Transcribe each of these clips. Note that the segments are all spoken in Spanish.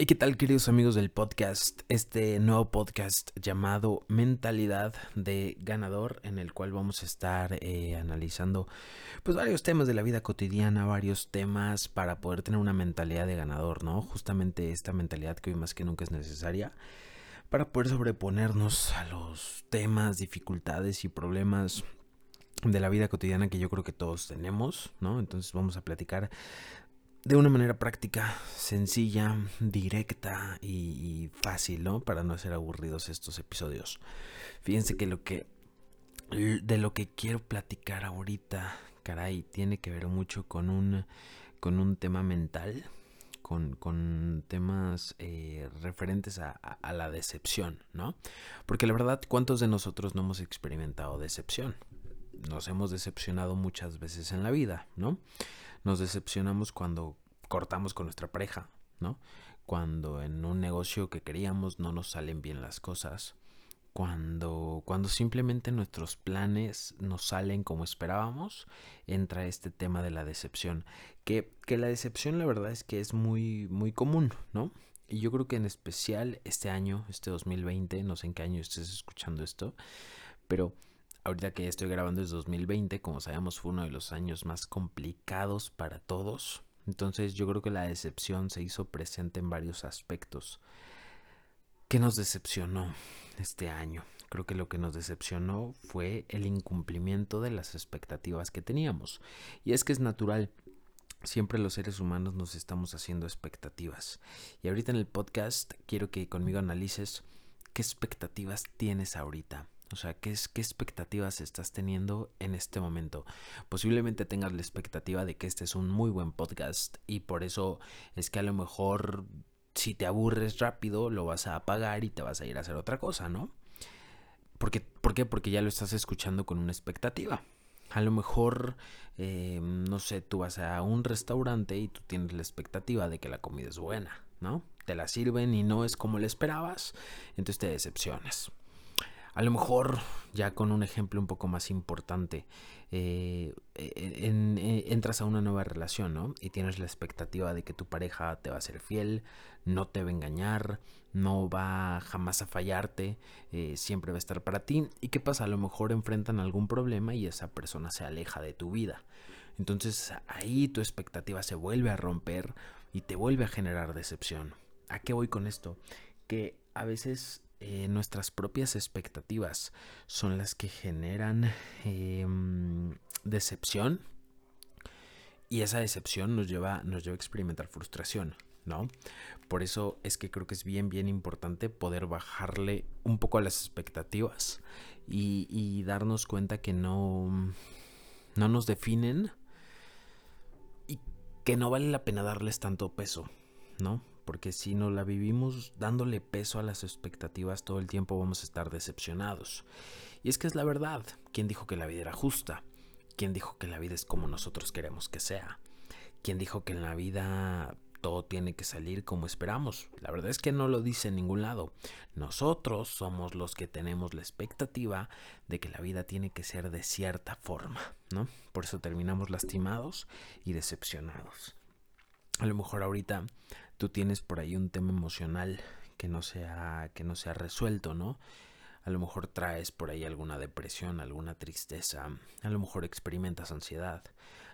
Hey, ¿qué tal queridos amigos del podcast? Este nuevo podcast llamado Mentalidad de Ganador, en el cual vamos a estar eh, analizando pues varios temas de la vida cotidiana, varios temas para poder tener una mentalidad de ganador, ¿no? Justamente esta mentalidad que hoy más que nunca es necesaria para poder sobreponernos a los temas, dificultades y problemas de la vida cotidiana que yo creo que todos tenemos, ¿no? Entonces vamos a platicar de una manera práctica, sencilla, directa y, fácil, ¿no? Para no ser aburridos estos episodios. Fíjense que lo que de lo que quiero platicar ahorita, caray, tiene que ver mucho con un con un tema mental, con, con temas eh, referentes a, a, la decepción, ¿no? Porque la verdad, ¿cuántos de nosotros no hemos experimentado decepción? Nos hemos decepcionado muchas veces en la vida, ¿no? nos decepcionamos cuando cortamos con nuestra pareja, ¿no? Cuando en un negocio que queríamos no nos salen bien las cosas, cuando, cuando simplemente nuestros planes no salen como esperábamos, entra este tema de la decepción. Que, que la decepción la verdad es que es muy, muy común, ¿no? Y yo creo que en especial este año, este 2020, no sé en qué año estés escuchando esto, pero ahorita que estoy grabando es 2020, como sabemos fue uno de los años más complicados para todos. Entonces yo creo que la decepción se hizo presente en varios aspectos. ¿Qué nos decepcionó este año? Creo que lo que nos decepcionó fue el incumplimiento de las expectativas que teníamos. Y es que es natural. Siempre los seres humanos nos estamos haciendo expectativas. Y ahorita en el podcast quiero que conmigo analices qué expectativas tienes ahorita o sea, ¿qué, es, ¿qué expectativas estás teniendo en este momento? Posiblemente tengas la expectativa de que este es un muy buen podcast y por eso es que a lo mejor si te aburres rápido lo vas a apagar y te vas a ir a hacer otra cosa, ¿no? Porque, ¿Por qué? Porque ya lo estás escuchando con una expectativa. A lo mejor, eh, no sé, tú vas a un restaurante y tú tienes la expectativa de que la comida es buena, ¿no? Te la sirven y no es como le esperabas, entonces te decepcionas. A lo mejor, ya con un ejemplo un poco más importante, eh, e, e, entras a una nueva relación, ¿no? Y tienes la expectativa de que tu pareja te va a ser fiel, no te va a engañar, no va jamás a fallarte, eh, siempre va a estar para ti. ¿Y qué pasa? A lo mejor enfrentan algún problema y esa persona se aleja de tu vida. Entonces ahí tu expectativa se vuelve a romper y te vuelve a generar decepción. ¿A qué voy con esto? Que a veces eh, nuestras propias expectativas son las que generan em, decepción y esa decepción nos lleva, nos lleva a experimentar frustración, ¿no? Por eso es que creo que es bien, bien importante poder bajarle un poco a las expectativas y, y darnos cuenta que no, no nos definen y que no vale la pena darles tanto peso, ¿no? Porque si no la vivimos dándole peso a las expectativas todo el tiempo vamos a estar decepcionados. Y es que es la verdad, ¿quién dijo que la vida era justa? ¿Quién dijo que la vida es como nosotros queremos que sea? ¿Quién dijo que en la vida todo tiene que salir como esperamos? La verdad es que no lo dice en ningún lado. Nosotros somos los que tenemos la expectativa de que la vida tiene que ser de cierta forma, ¿no? Por eso terminamos lastimados y decepcionados. A lo mejor ahorita tú tienes por ahí un tema emocional que no sea que no resuelto, ¿no? A lo mejor traes por ahí alguna depresión, alguna tristeza, a lo mejor experimentas ansiedad,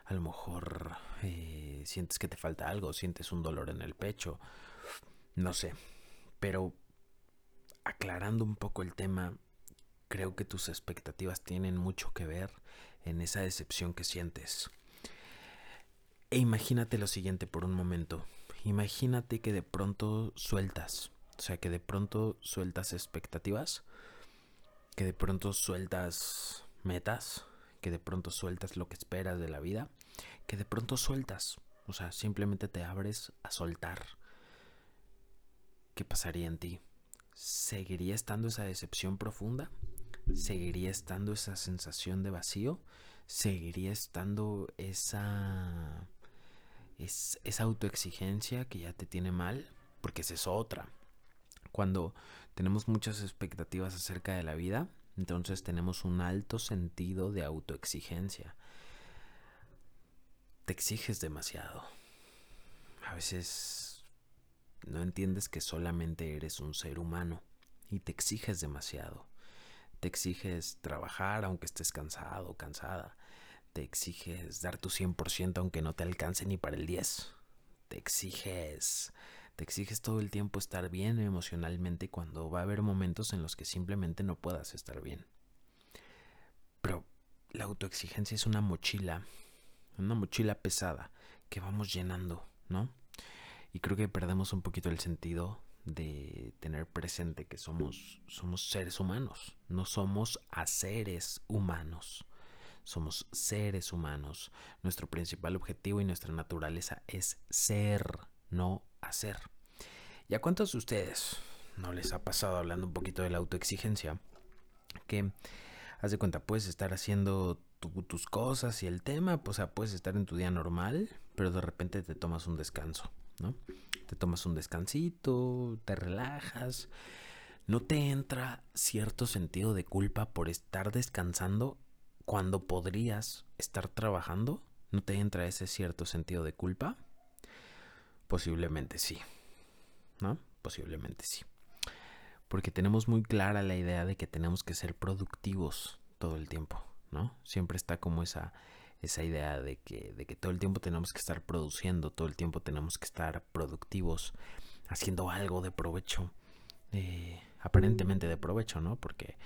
a lo mejor eh, sientes que te falta algo, sientes un dolor en el pecho, no sé, pero aclarando un poco el tema, creo que tus expectativas tienen mucho que ver en esa decepción que sientes. E imagínate lo siguiente por un momento imagínate que de pronto sueltas, o sea, que de pronto sueltas expectativas, que de pronto sueltas metas, que de pronto sueltas lo que esperas de la vida, que de pronto sueltas, o sea, simplemente te abres a soltar. ¿Qué pasaría en ti? ¿Seguiría estando esa decepción profunda? ¿Seguiría estando esa sensación de vacío? ¿Seguiría estando esa es esa autoexigencia que ya te tiene mal, porque esa es otra. Cuando tenemos muchas expectativas acerca de la vida, entonces tenemos un alto sentido de autoexigencia. Te exiges demasiado. A veces no entiendes que solamente eres un ser humano y te exiges demasiado. Te exiges trabajar aunque estés cansado cansada. Te exiges dar tu 100% aunque no te alcance ni para el 10. Te exiges te exiges todo el tiempo estar bien emocionalmente cuando va a haber momentos en los que simplemente no puedas estar bien. Pero la autoexigencia es una mochila, una mochila pesada que vamos llenando, ¿no? Y creo que perdemos un poquito el sentido de tener presente que somos, somos seres humanos, no somos a seres humanos. Somos seres humanos. Nuestro principal objetivo y nuestra naturaleza es ser, no hacer. ¿Y a cuántos de ustedes no les ha pasado hablando un poquito de la autoexigencia? Que, haz de cuenta, puedes estar haciendo tus cosas y el tema, pues, o sea, puedes estar en tu día normal, pero de repente te tomas un descanso, ¿no? Te tomas un descansito, te relajas. ¿No te entra cierto sentido de culpa por estar descansando cuando podrías estar trabajando? ¿No te entra ese cierto sentido de culpa? Posiblemente sí. ¿No? Posiblemente sí. Porque tenemos muy clara la idea de que tenemos que ser productivos todo el tiempo, ¿no? Siempre está como esa, esa idea de que, de que todo el tiempo tenemos que estar produciendo, todo el tiempo tenemos que estar productivos, haciendo algo de provecho, eh, aparentemente de provecho, ¿no? Porque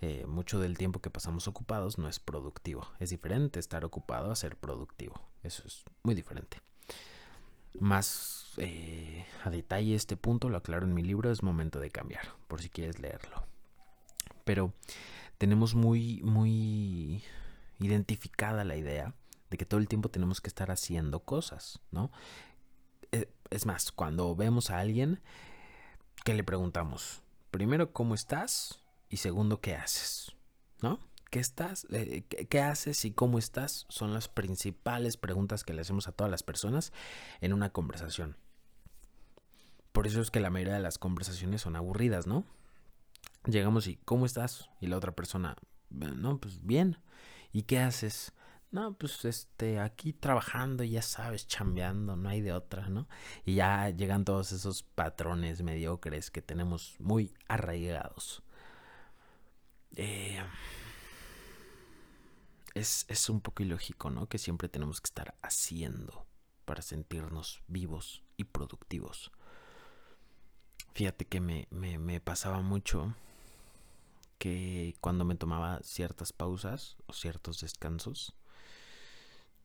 eh, mucho del tiempo que pasamos ocupados no es productivo. Es diferente estar ocupado a ser productivo. Eso es muy diferente más eh, a detalle este punto, lo aclaro en mi libro, es momento de cambiar, por si quieres leerlo. Pero tenemos muy, muy identificada la idea de que todo el tiempo tenemos que estar haciendo cosas, ¿no? Eh, es más, cuando vemos a alguien, ¿qué le preguntamos? Primero, ¿cómo estás? Y segundo, ¿qué haces? ¿No? ¿Qué estás? Eh, ¿Qué haces y cómo estás? Son las principales preguntas que le hacemos a todas las personas en una conversación. Por eso es que la mayoría de las conversaciones son aburridas, ¿no? Llegamos y ¿cómo estás? Y la otra persona, no, pues bien. ¿Y qué haces? No, pues este, aquí trabajando, ya sabes, chambeando, no hay de otra, ¿no? Y ya llegan todos esos patrones mediocres que tenemos muy arraigados. Eh, es, un poco ilógico, ¿no? Que siempre tenemos que estar haciendo para sentirnos vivos y productivos. Fíjate que me, me, pasaba mucho que cuando me tomaba ciertas pausas o ciertos descansos,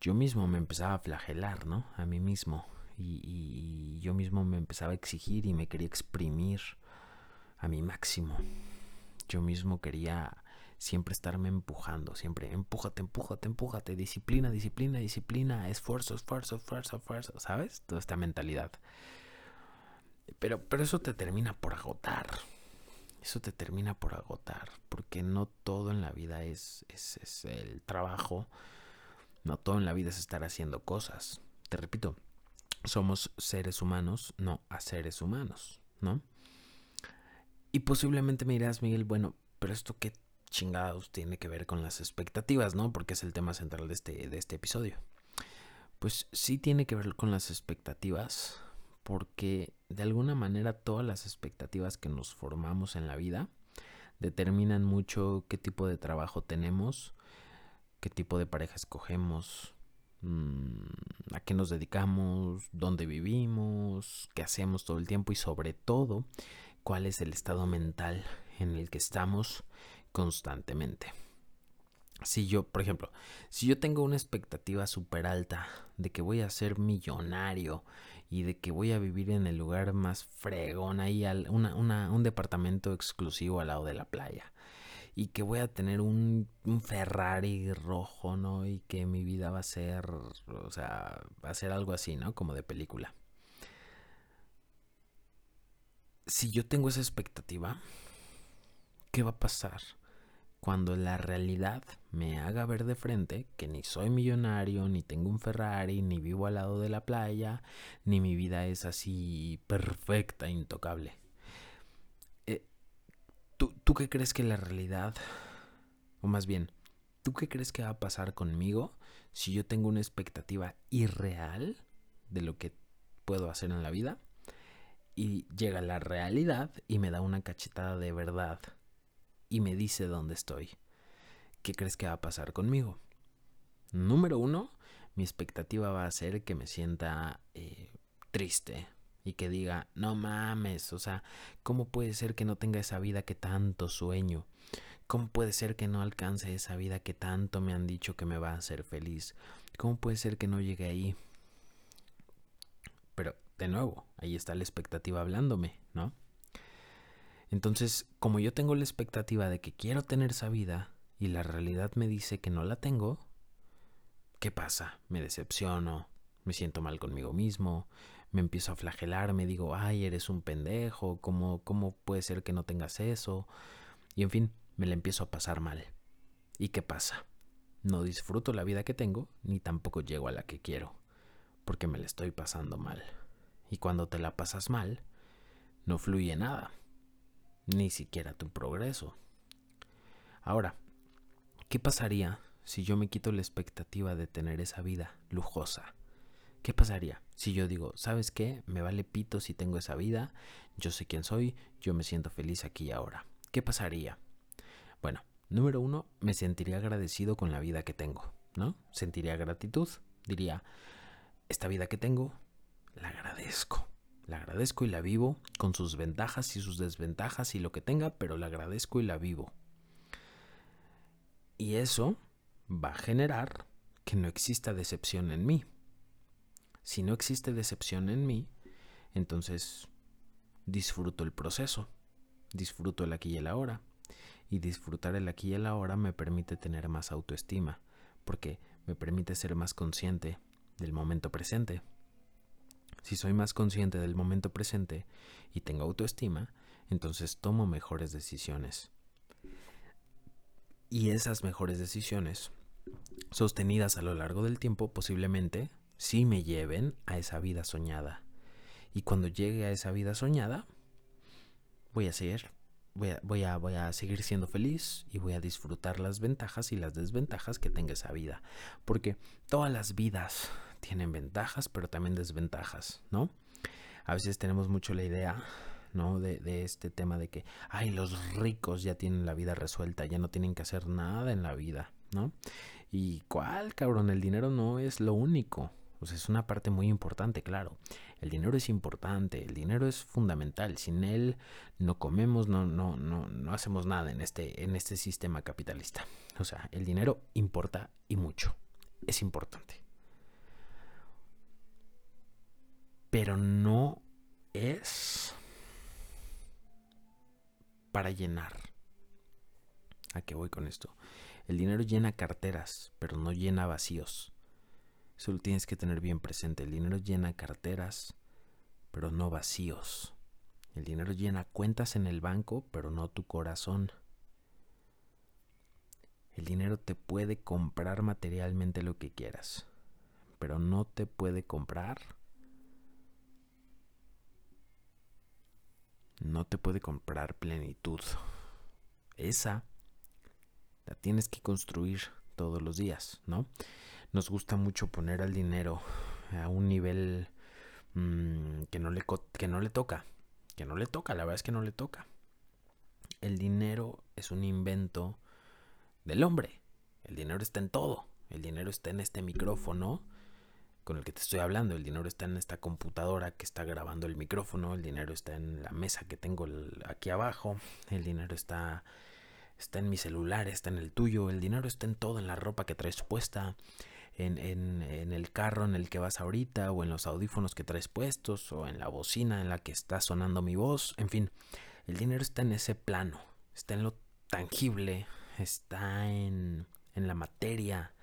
yo mismo me empezaba a flagelar, ¿no? A mí mismo. Y, y, yo mismo me empezaba a exigir y me quería exprimir a mi máximo. Yo mismo quería siempre estarme empujando, siempre empújate, empújate, empújate, disciplina, disciplina, disciplina, esfuerzo, esfuerzo, esfuerzo, esfuerzo, ¿sabes? Toda esta mentalidad. Pero, pero eso te termina por agotar. Eso te termina por agotar. Porque no todo en la vida es, es, es el trabajo. No todo en la vida es estar haciendo cosas. Te repito, somos seres humanos, no a seres humanos, ¿no? Y posiblemente me dirás, Miguel, bueno, pero esto qué chingados tiene que ver con las expectativas, ¿no? Porque es el tema central de este, de este episodio. Pues sí tiene que ver con las expectativas, porque de alguna manera todas las expectativas que nos formamos en la vida determinan mucho qué tipo de trabajo tenemos, qué tipo de pareja escogemos, mm, a qué nos dedicamos, dónde vivimos, qué hacemos todo el tiempo y sobre todo cuál es el estado mental en el que estamos constantemente. Si yo, por ejemplo, si yo tengo una expectativa súper alta de que voy a ser millonario y de que voy a vivir en el lugar más fregón ahí, un departamento exclusivo al lado de la playa, y que voy a tener un, un, Ferrari rojo, ¿no? Y que mi vida va a ser, o sea, va a ser algo así, ¿no? Como de película. Si yo tengo esa expectativa, ¿qué va a pasar? cuando la realidad me haga ver de frente que ni soy millonario, ni tengo un Ferrari, ni vivo al lado de la playa, ni mi vida es así perfecta, intocable. Eh, ¿tú, ¿Tú qué crees que la realidad, o más bien, ¿tú qué crees que va a pasar conmigo si yo tengo una expectativa irreal de lo que puedo hacer en la vida? Y llega la realidad y me da una cachetada de verdad y me dice dónde estoy. ¿Qué crees que va a pasar conmigo? Número uno, mi expectativa va a ser que me sienta eh, triste y que diga, no mames, o sea, ¿cómo puede ser que no tenga esa vida que tanto sueño? ¿Cómo puede ser que no alcance esa vida que tanto me han dicho que me va a hacer feliz? ¿Cómo puede ser que no llegue ahí? De nuevo, ahí está la expectativa hablándome, ¿no? Entonces, como yo tengo la expectativa de que quiero tener esa vida y la realidad me dice que no la tengo, ¿qué pasa? Me decepciono, me siento mal conmigo mismo, me empiezo a flagelar, me digo, ay, eres un pendejo, ¿cómo, cómo puede ser que no tengas eso? Y en fin, me la empiezo a pasar mal. ¿Y qué pasa? No disfruto la vida que tengo, ni tampoco llego a la que quiero, porque me la estoy pasando mal. Y cuando te la pasas mal, no fluye nada, ni siquiera tu progreso. Ahora, ¿qué pasaría si yo me quito la expectativa de tener esa vida lujosa? ¿Qué pasaría si yo digo, ¿sabes qué? Me vale pito si tengo esa vida, yo sé quién soy, yo me siento feliz aquí y ahora. ¿Qué pasaría? Bueno, número uno, me sentiría agradecido con la vida que tengo, ¿no? Sentiría gratitud, diría, esta vida que tengo, la agradezco. La agradezco y la vivo con sus ventajas y sus desventajas y lo que tenga, pero la agradezco y la vivo. Y eso va a generar que no exista decepción en mí. Si no existe decepción en mí, entonces disfruto el proceso, disfruto el aquí y el ahora, y disfrutar el aquí y el ahora me permite tener más autoestima, porque me permite ser más consciente del momento presente. Si soy más consciente del momento presente y tengo autoestima, entonces tomo mejores decisiones. Y esas mejores decisiones, sostenidas a lo largo del tiempo, posiblemente sí me lleven a esa vida soñada. Y cuando llegue a esa vida soñada, voy a ser voy a, voy, a, seguir siendo feliz y voy a disfrutar las ventajas y las desventajas que tenga esa vida. Porque todas las vidas tienen ventajas, pero también desventajas, ¿no? A veces tenemos mucho la idea, ¿no? De, este tema de que, ay, los ricos ya tienen la vida resuelta, ya no tienen que hacer nada en la vida, ¿no? ¿Y cuál, cabrón? El dinero no es lo único. Pues es una parte muy importante, claro. El dinero es importante, el dinero es fundamental. Sin él no comemos, no, no, no, no hacemos nada en este, en este sistema capitalista. O sea, el dinero importa y mucho. Es importante. Pero no es para llenar. ¿A qué voy con esto? El dinero llena carteras, pero no llena vacíos. Solo tienes que tener bien presente, el dinero llena carteras, pero no vacíos. El dinero llena cuentas en el banco, pero no tu corazón. El dinero te puede comprar materialmente lo que quieras, pero no te puede comprar. No te puede comprar plenitud. Esa la tienes que construir todos los días, ¿no? nos gusta mucho poner al dinero a un nivel mm, que, no le, que no le toca. Que no le toca, la verdad es que no le toca. El dinero es un invento del hombre. El dinero está en todo. El dinero está en este micrófono con el que te estoy hablando. El dinero está en esta computadora que está grabando el micrófono. El dinero está en la mesa que tengo aquí abajo. El dinero está, está en mi celular, está en el tuyo. El dinero está en todo, en la ropa que traes puesta en, en, el carro en el que vas ahorita, o en los audífonos que traes puestos, o en la bocina en la que está sonando mi voz. En fin, el dinero está en ese plano, está en lo tangible, está en, en la materia,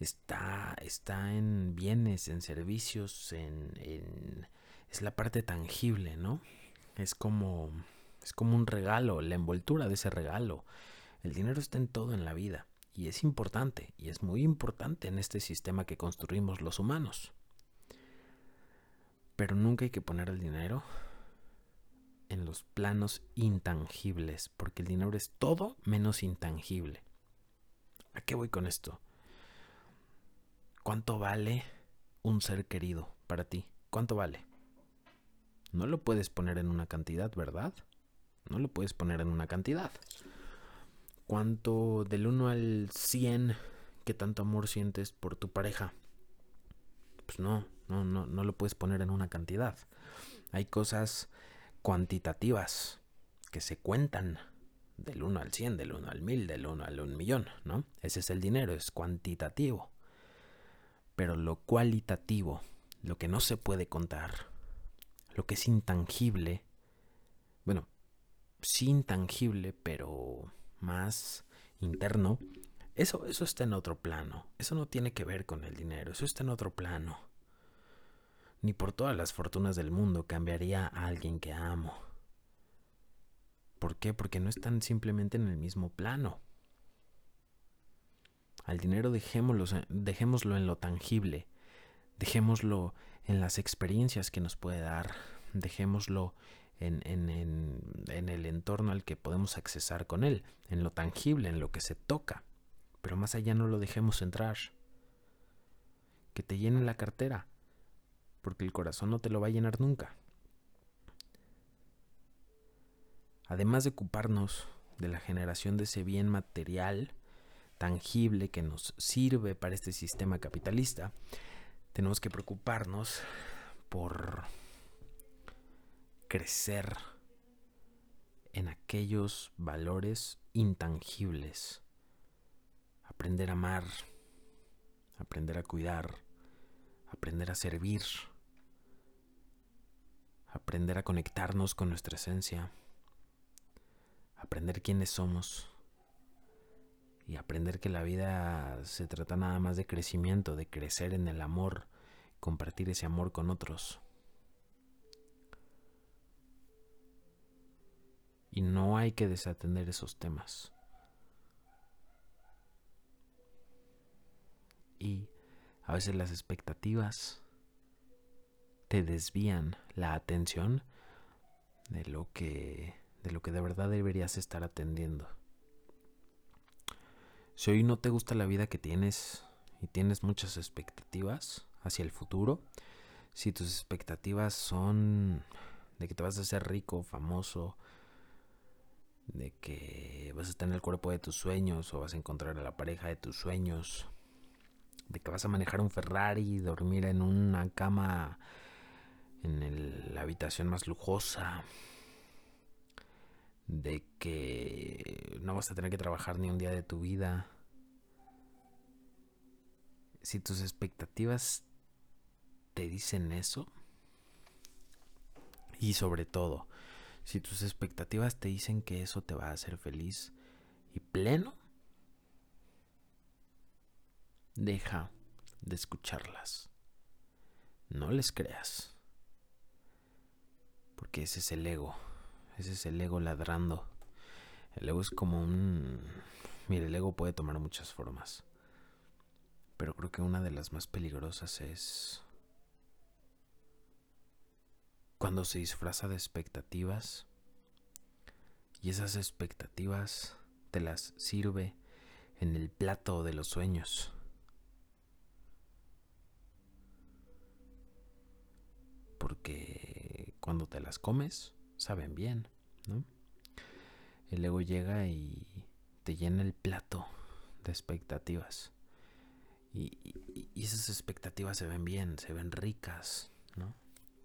está, está en bienes, en servicios, en, en, es la parte tangible, ¿no? Es como, es como un regalo, la envoltura de ese regalo. El dinero está en todo en la vida. Y es importante, y es muy importante en este sistema que construimos los humanos. Pero nunca hay que poner el dinero en los planos intangibles, porque el dinero es todo menos intangible. ¿A qué voy con esto? ¿Cuánto vale un ser querido para ti? ¿Cuánto vale? no lo puedes poner en una cantidad, ¿verdad? No lo puedes poner en una cantidad. ¿Cuánto del 1 al 100 qué tanto amor sientes por tu pareja? Pues no, no, no, no lo puedes poner en una cantidad. Hay cosas cuantitativas que se cuentan del 1 al 100, del 1 al 1000, del 1 al 1 millón, ¿no? Ese es el dinero, es cuantitativo. Pero lo cualitativo, lo que no se puede contar, lo que es intangible, bueno, sí intangible, pero más interno, eso, eso está en otro plano. Eso no tiene que ver con el dinero, eso está en otro plano. Ni por todas las fortunas del mundo cambiaría a alguien que amo. ¿Por qué? Porque no están simplemente en el mismo plano. Al dinero dejémoslo, dejémoslo en lo tangible, dejémoslo en las experiencias que nos puede dar, dejémoslo en, en, en, el entorno al que podemos accesar con él, en lo tangible, en lo que se toca. Pero más allá no lo dejemos entrar. Que te llene la cartera, porque el corazón no te lo va a llenar nunca. Además de ocuparnos de la generación de ese bien material, tangible que nos sirve para este sistema capitalista, tenemos que preocuparnos por crecer en aquellos valores intangibles. Aprender a amar, aprender a cuidar, aprender a servir, aprender a conectarnos con nuestra esencia, aprender quiénes somos y aprender que la vida se trata nada más de crecimiento, de crecer en el amor, compartir ese amor con otros. Y no hay que desatender esos temas. Y a veces las expectativas te desvían la atención de lo que de lo que de verdad deberías estar atendiendo. Si hoy no te gusta la vida que tienes y tienes muchas expectativas hacia el futuro, si tus expectativas son de que te vas a hacer rico, famoso, de que vas a estar en el cuerpo de tus sueños o vas a encontrar a la pareja de tus sueños, de que vas a manejar un Ferrari dormir en una cama en la habitación más lujosa, de que no vas a tener que trabajar ni un día de tu vida. Si tus expectativas te dicen eso, y sobre todo, si tus expectativas te dicen que eso te va a hacer feliz y pleno, deja de escucharlas. No les creas. Porque ese es el ego. Ese es el ego ladrando. El ego es como un... Mire, el ego puede tomar muchas formas. Pero creo que una de las más peligrosas es cuando se disfraza de expectativas y esas expectativas te las sirve en el plato de los sueños. Porque cuando te las comes, saben bien, ¿no? El ego llega y te llena el plato de expectativas. Y, y esas expectativas se ven bien, se ven ricas, ¿no?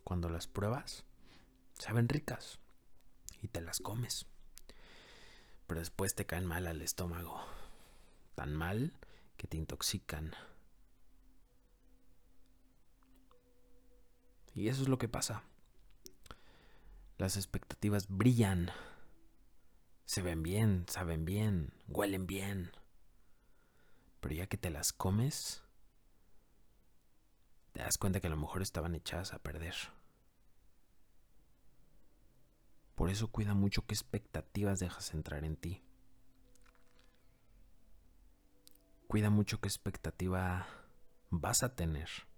cuando las pruebas, saben ricas y te las comes. Pero después te caen mal al estómago. Tan mal que te intoxican. Y eso es lo que pasa. Las expectativas brillan. Se ven bien, saben bien, huelen bien. Pero ya que te las comes, te das cuenta que a lo mejor estaban echadas a perder. Por eso cuida mucho qué expectativas dejas entrar en ti. Cuida mucho qué expectativa vas a tener.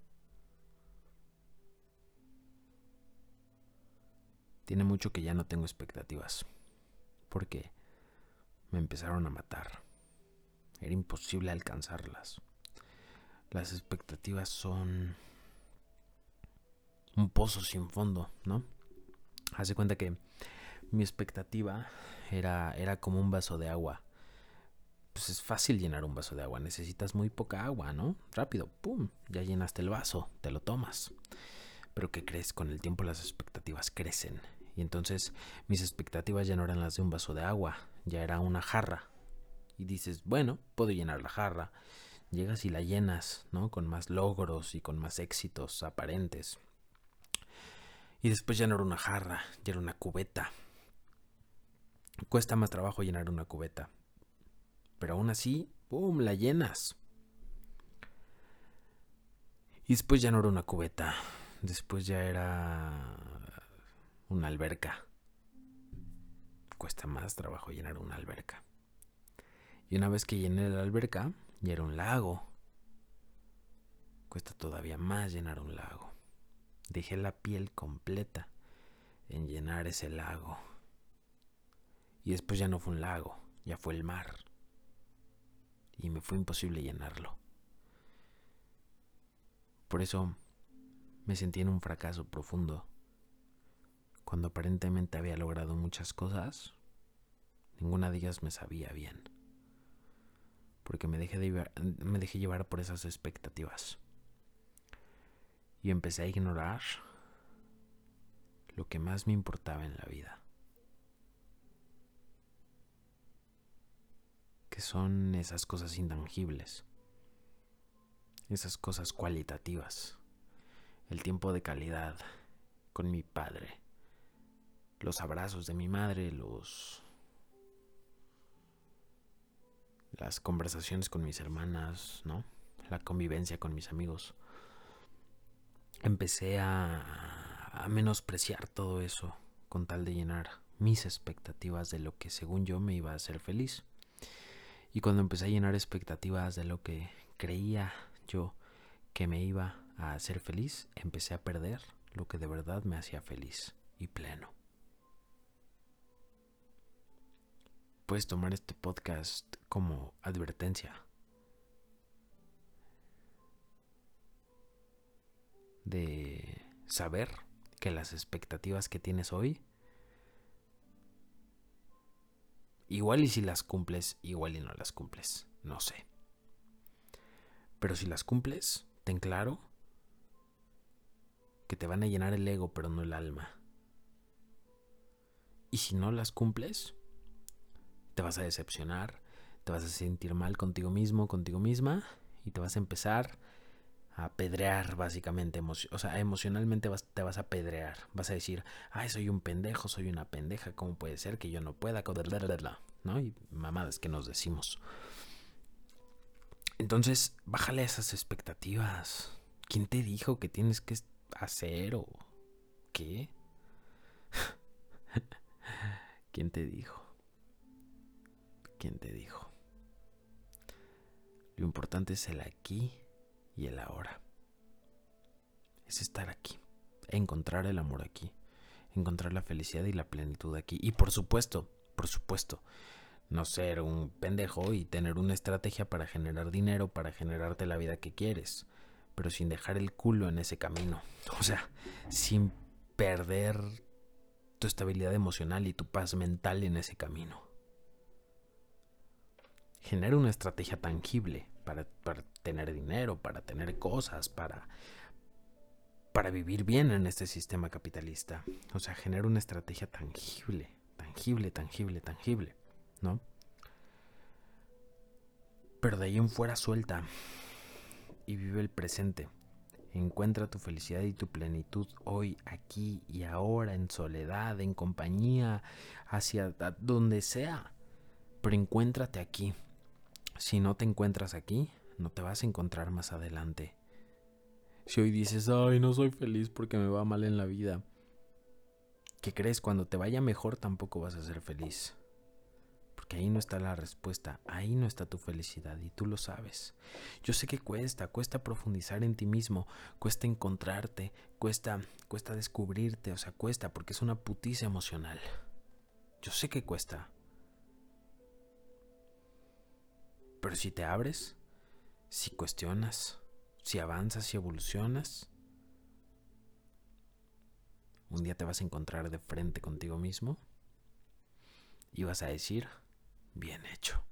Tiene mucho que ya no tengo expectativas. Porque me empezaron a matar. Era imposible alcanzarlas. Las expectativas son un pozo sin fondo, ¿no? Hace cuenta que mi expectativa era, era como un vaso de agua. Pues es fácil llenar un vaso de agua, necesitas muy poca agua, ¿no? Rápido, ¡pum! Ya llenaste el vaso, te lo tomas. Pero ¿qué crees? Con el tiempo las expectativas crecen. Y entonces mis expectativas ya no eran las de un vaso de agua, ya era una jarra. Y dices, bueno, puedo llenar la jarra. Llegas y la llenas, ¿no? Con más logros y con más éxitos aparentes. Y después ya no era una jarra, ya era una cubeta. Cuesta más trabajo llenar una cubeta. Pero aún así, ¡pum!, la llenas. Y después ya no era una cubeta. Después ya era una alberca. Cuesta más trabajo llenar una alberca. Y una vez que llené la alberca, ya era un lago. Cuesta todavía más llenar un lago. Dejé la piel completa en llenar ese lago. Y después ya no fue un lago, ya fue el mar. Y me fue imposible llenarlo. Por eso me sentí en un fracaso profundo. Cuando aparentemente había logrado muchas cosas, ninguna de ellas me sabía bien. Porque me dejé, me dejé llevar por esas expectativas. Y empecé a ignorar lo que más me importaba en la vida. Que son esas cosas intangibles. Esas cosas cualitativas. El tiempo de calidad con mi padre. Los abrazos de mi madre, los las conversaciones con mis hermanas, ¿no? La convivencia con mis amigos empecé a, a menospreciar todo eso con tal de llenar mis expectativas de lo que según yo me iba a hacer feliz. Y cuando empecé a llenar expectativas de lo que creía yo que me iba a hacer feliz, empecé a perder lo que de verdad me hacía feliz y pleno. Puedes tomar este podcast como advertencia de saber que las expectativas que tienes hoy, igual y si las cumples, igual y no las cumples, no sé. Pero si las cumples, ten claro que te van a llenar el ego, pero no el alma. Y si no las cumples, te vas a decepcionar, te vas a sentir mal contigo mismo, contigo misma, y te vas a empezar a pedrear básicamente, o sea, emocionalmente te vas a pedrear, vas a decir, ay, soy un pendejo, soy una pendeja, ¿cómo puede ser que yo no pueda? ¿No? Y mamadas que nos decimos. Entonces, bájale esas expectativas. ¿Quién te dijo que tienes que hacer o qué? ¿Quién te dijo? ¿Quién te dijo? Lo importante es el aquí y el ahora. Es estar aquí, encontrar el amor aquí, encontrar la felicidad y la plenitud aquí. Y por supuesto, por supuesto, no ser un pendejo y tener una estrategia para generar dinero, para generarte la vida que quieres, pero sin dejar el culo en ese camino. O sea, sin perder tu estabilidad emocional y tu paz mental en ese camino. Genera una estrategia tangible para, tener dinero, para tener cosas, para, para vivir bien en este sistema capitalista. O sea, genera una estrategia tangible, tangible, tangible, tangible, ¿no? Pero de ahí en fuera suelta y vive el presente. Encuentra tu felicidad y tu plenitud hoy, aquí y ahora, en soledad, en compañía, hacia donde sea. Pero encuéntrate aquí. Si no te encuentras aquí, no te vas a encontrar más adelante. Si hoy dices, ay, no soy feliz porque me va mal en la vida, ¿qué crees? Cuando te vaya mejor tampoco vas a ser feliz. Porque ahí no está la respuesta, ahí no está tu felicidad y tú lo sabes. Yo sé que cuesta, cuesta profundizar en ti mismo, cuesta encontrarte, cuesta, cuesta descubrirte, o sea, cuesta porque es una putiza emocional. Yo sé que cuesta. Pero si te abres, si cuestionas, si avanzas y evolucionas, Un día te vas a encontrar de frente contigo mismo y vas a decir, bien hecho.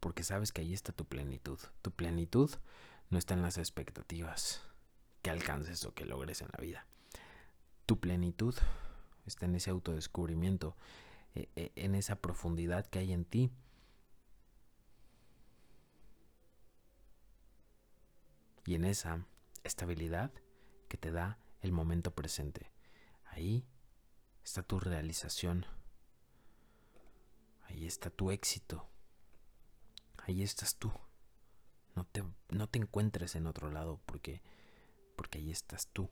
Porque sabes que ahí está tu plenitud. Tu plenitud no está en las expectativas que alcances o que logres en la vida. Tu plenitud está en ese autodescubrimiento, e, e, en esa profundidad que hay en ti. Y en esa estabilidad que te da el momento presente. Ahí está tu realización. Ahí está tu éxito. Ahí estás tú. No te, no te encuentres en otro lado porque, porque ahí estás tú.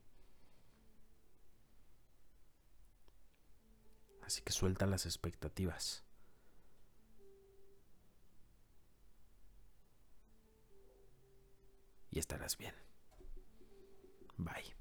Así que suelta las expectativas. Y estarás bien. Bye.